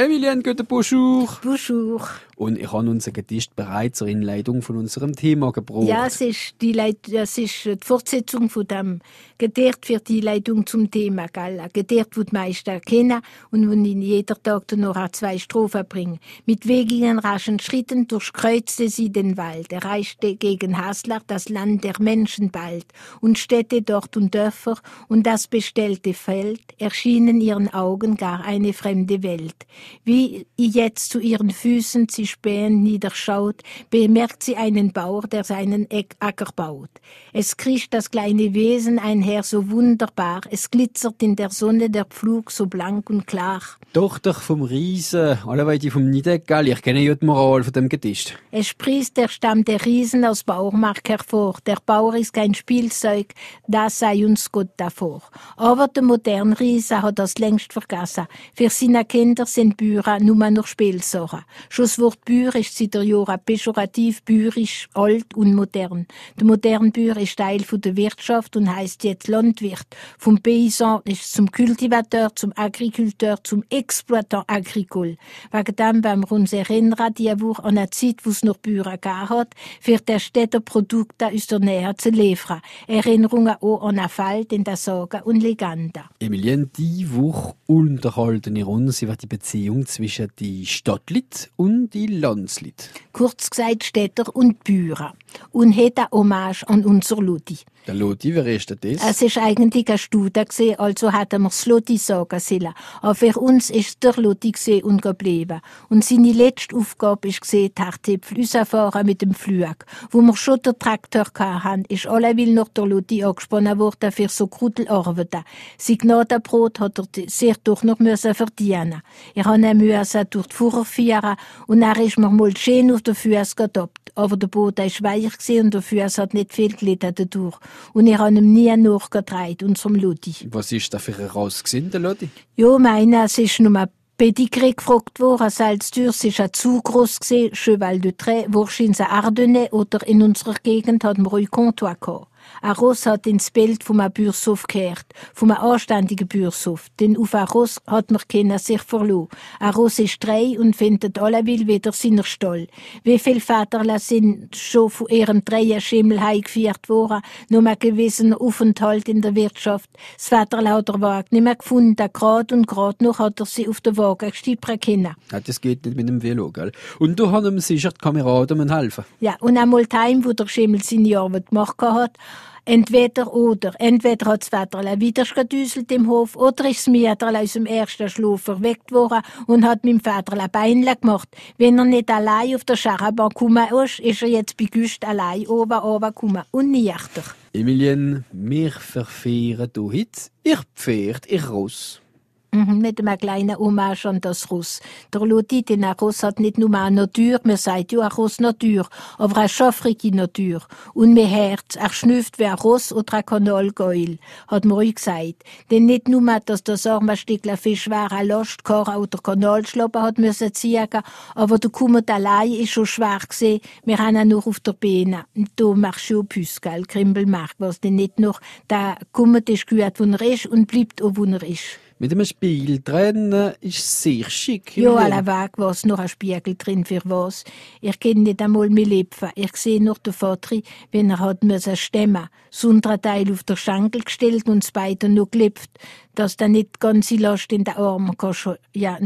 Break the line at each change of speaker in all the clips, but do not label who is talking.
Emilienne Götter Bonjour.
Bonjour.
Und ich habe unser Gedicht bereits zur Inleitung von unserem Thema gebraucht.
Ja, es ist die, Leit das ist die Fortsetzung von dem Gedicht für die Leitung zum Thema, gell? Ein Gedicht, das die meisten kennen und wo in jeder Tag noch zwei Strophen bringen. Mit wegigen, raschen Schritten durchkreuzte sie den Wald, erreichte gegen Haslach das Land der Menschen bald und Städte dort und Dörfer und das bestellte Feld erschienen ihren Augen gar eine fremde Welt. Wie jetzt zu ihren Füßen sie spähend niederschaut, bemerkt sie einen Bauer, der seinen Acker baut. Es kriecht das kleine Wesen einher so wunderbar, es glitzert in der Sonne der Pflug so blank und klar.
Tochter vom Riesen, alle weite vom Niedegall, ich kenne ja die Moral von dem Gedicht.
Es sprießt der Stamm der Riesen aus Bauermark hervor. Der Bauer ist kein Spielzeug, das sei uns Gott davor. Aber der moderne Riese hat das längst vergessen. Für seine Kinder sind Bücher nur noch Spielsachen. Schon das Wort Bür ist seit der Jahren pejorativ, bürisch, alt und modern. Der moderne Bür ist Teil der Wirtschaft und heißt jetzt Landwirt. Vom Paysan ist zum Kultivateur, zum Agriculteur, zum Exploitant agricole. Wegen dem wollen wir uns erinnern, die Woche an eine Zeit, wo es noch Bücher gegeben hat, für der Städter Produkte aus der Nähe zu liefern. Erinnerungen auch an einen Fall in der Sagen und Legenden.
Emilienne, die Woche unterhalten wir uns über die Beziehung zwischen die Stadtlit und die Landslit.
Kurz gesagt Städter und Bücher. Und hat eine Hommage an unser Ludi.
Der Ludi, wer ist das?
Es ist eigentlich ein gewesen, also hätten wir das Ludi sagen sollen. Aber für uns ist der Ludi gewesen und geblieben. Und seine letzte Aufgabe ist gesehen, die Flüsse mit dem Flug. Wo wir schon den Traktor hatten, ist alleweil noch der Ludi angespannt worden für so Krudelarbeiten. Sein Gnadenbrot hat er sehr doch noch müssen verdienen. Er hat ihn müssen durch die Fuhrer führen und er ist mir mal schön auf den Füßen gedoppt. Aber der Boden ist weich gewesen und der Fuß hat nicht viel gelitten dadurch. Und ich habe ihm nie nachgetragen, unserem Ludi.
Was ist da für ein Raus gewesen, der Ludi?
Ja, meine, es ist nur Pedigree gefragt worden, als Salztürs ist er zu groß gewesen, Cheval de Trait, wahrscheinlich in Ardennes oder in unserer Gegend hat man ruhig Comptoir gehabt. Ein Ross hat ins Bild vom Bürsof gekehrt, vom anständigen Bürsof. Denn auf ein Ross hat man keiner sich verloren. Ein Ross ist drei und findet alleweil wieder seiner Stall. Wie viele Väter sind schon von ihrem dreien Schimmel heimgeführt worden, nur einen gewissen Aufenthalt in der Wirtschaft. Das Vater hat der Wagen nicht mehr gefunden, grad und grad noch hat er sie auf der Wagen gestippern können.
Ja, das geht nicht mit dem Velo, gell? Und du hast ihm sicher die Kameraden helfen.
Ja, und einmal Time, wo der Schimmel seine Arbeit gemacht hat, Entweder oder. Entweder hat das Väterle wieder gedüselt im Hof oder ist das Mieterle aus dem ersten Schlaf verweckt worden und hat mit dem Väterle Beinle gemacht. Wenn er nicht allein auf der Scharabahn gekommen ist, ist er jetzt bei Güst allein oben oben gekommen und nichter.
Emilien, wir verfehren du heute. Ich Pferd, ich Ross.
Mhm, mit einem kleinen Hommage an das Russ. Der Lodi, den Russ hat nicht nur eine Natur, man sagt ja, ein Russ Natur, aber eine schaffrige Natur. Und mein Herz, er schnüfft wie ein Russ oder ein Kanalgeul, hat mir euch gesagt. Denn nicht nur, dass das arme Stückchen Fisch war, ein Last, Kara oder Kanalschlappen hat müssen ziehen, aber der Kummer allein ist schon schwer gesehen, wir haben ihn nur auf der Beine. Und da machst du Püss, gell, Krimbelmark, was denn nicht noch, der Kummer ist gut, wo er ist und bleibt auch, wo er ist.
Mit einem Spiegel drin ist sehr schick.
Ja, alle Weg was noch ein Spiegel drin für was. Ich kenne nicht einmal mein Leben. Ich sehe noch den Vater, wenn er hat müssen stemmen. Das untere Teil auf der Schenkel gestellt und das beide noch gelebt, dass da nicht ganz Last in den Arm kann. Ja,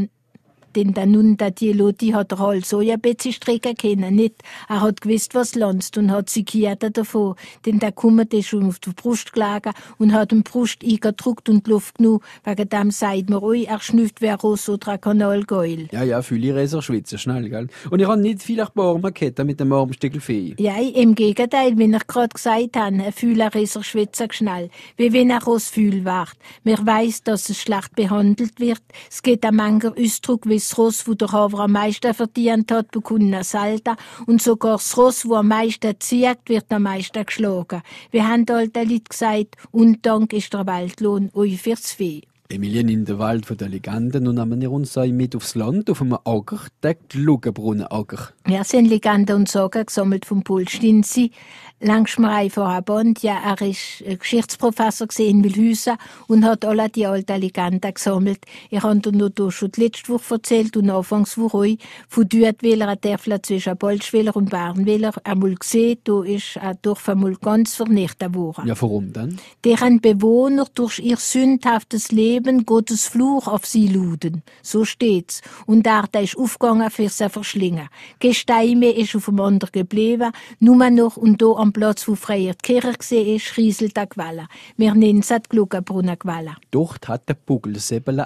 denn der nun der Dieloti hat er so ein bisschen strecken können, nicht? Er hat gewusst, was lanzt und hat sich gehört davon, denn der Kummer ist schon auf der Brust gelegen und hat den Brust eingedruckt und Luft genug, wegen dem sagt man euch, er schnüfft wie ein Ross oder ein Kanalgeul.
Ja, ja, viele Reser schwitzen schnell, gell? Und ich habe nicht viele Arme gehabt mit dem Armstückelfee.
Ja, im Gegenteil, wie ich gerade gesagt habe, ein Fühlerreser schwitzen schnell, wie wenn er Ross fühl wird. Man weiss, dass es schlecht behandelt wird. Es geht ein mancher Ausdruck, wie das Ross, wo der Haver am meisten verdient hat, bekommt ein Salda. Und sogar das Ross, wo am meisten zieht, wird am meisten geschlagen. Wir haben alte Leute gesagt, Undank ist der Weltlohn euch fürs Vieh.
Emilien in der Wald von der Legenden und nehmen wir uns mit aufs Land, auf einem Acker, der Glugenbrunnenacker.
Wir sind Legenden und Sagen gesammelt vom Paul Stinzi. Langschmerei vor Abend, ja, er ist Geschichtsprofessor in Wilhüsen und hat alle die alten Legenden gesammelt. Ich habe dir noch schon die letzte Woche erzählt und Anfangswoche auch von dort, weil er Dörfler zwischen Bolschwiller und Bernwiller einmal gesehen, da ist ein Dorf einmal ganz vernichtet worden.
Ja, warum denn?
Deren Bewohner durch ihr sündhaftes Leben Gottes Fluch auf sie luden. So steht's. Und da ist aufgegangen für sie verschlingen. Gesteine ist auf dem anderen geblieben, nur noch und da am Platz, wo früher die Kirche war, ist, rieselt der Quelle. Wir nennen es die Gluckenbrunner Quelle.
Dort hat der Bugel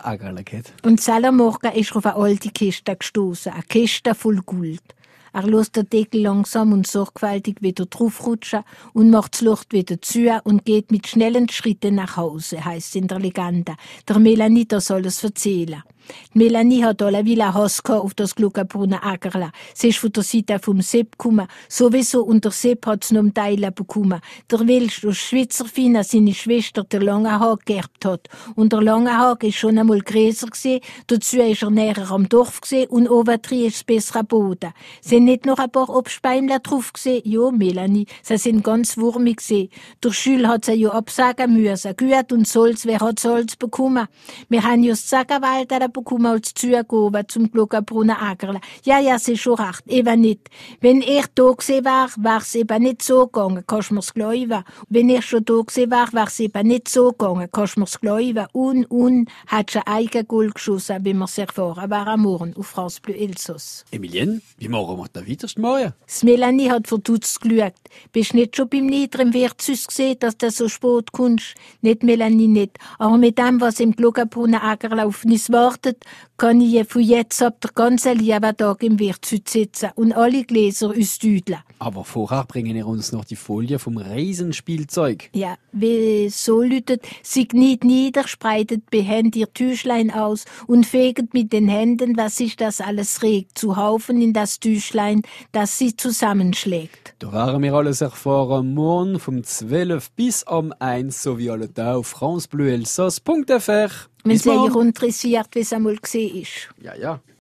Ackerl gehabt.
Und am Morgen ist auf eine alte Kiste gestoßen, eine Kiste voll Gold. Er lässt den Deckel langsam und sorgfältig wieder draufrutschen und macht das Lucht wieder zu und geht mit schnellen Schritten nach Hause, heißt in der Legende. Der Melaniter soll es erzählen. Die Melanie hat alle Villa Hass auf das Gluckenbrunner Ackerla. Sie ist von der Seite vom Sepp gekommen. Sowieso und der Sepp hat es noch um Teile bekommen. Der Welsch aus Schweizer Fina seine Schwester, der Langenhag, geerbt hat. Und der Langenhag ist schon einmal größer gewesen. Dazu ist er näher am Dorf gewesen und oben drin ist es besserer Boden. Sind nicht noch ein paar Obstbäumler drauf gesehen? Ja, Melanie, sie sind ganz wurmig gesehen. Der Schül hat sie ja absagen müssen. Gut und Solz, wer hat Solz bekommen? Wir haben ja das Sagerwald bekommen als zugehen zum Glockenbrunner Ackerle. Ja, ja, sie schon recht, eben nicht. Wenn ich da gewesen war, war's eben nicht so gegangen, kannst mir's glauben. Wenn ich schon da gewesen war, war's eben nicht so gegangen, kannst mir's glauben. Und, und, hat schon eigen Goal geschossen, wie sehr erfahren war am Morgen auf France Bleu Elsass.
Emilien, wie machen wir da weiter morgen?
Das Melanie hat verdutzt geschaut. Bist nicht schon beim niederen Wirtshaus gesehen, dass du so spät kommst? Nicht Melanie, nicht. Aber mit dem, was im Glockenbrunner Ackerle auf uns wartet, kann ich von jetzt ab der ganzen Tag im Wirtshaus sitzen und alle Gläser ausdüdeln.
Aber vorher bringen wir uns noch die Folie vom Riesenspielzeug.
Ja, wie so lütet, sie kniet nieder, spreitet behend ihr Tüchlein aus und fegt mit den Händen, was sich das alles regt, zu Haufen in das Tüchlein, das sie zusammenschlägt.
Da werden wir alles erfahren, morgen vom 12 bis am 1 sowie alle Tag auf francebleuelsass.fr.
Wenn es euch interessiert, wie es einmal gesehen ist.
Ja, ja.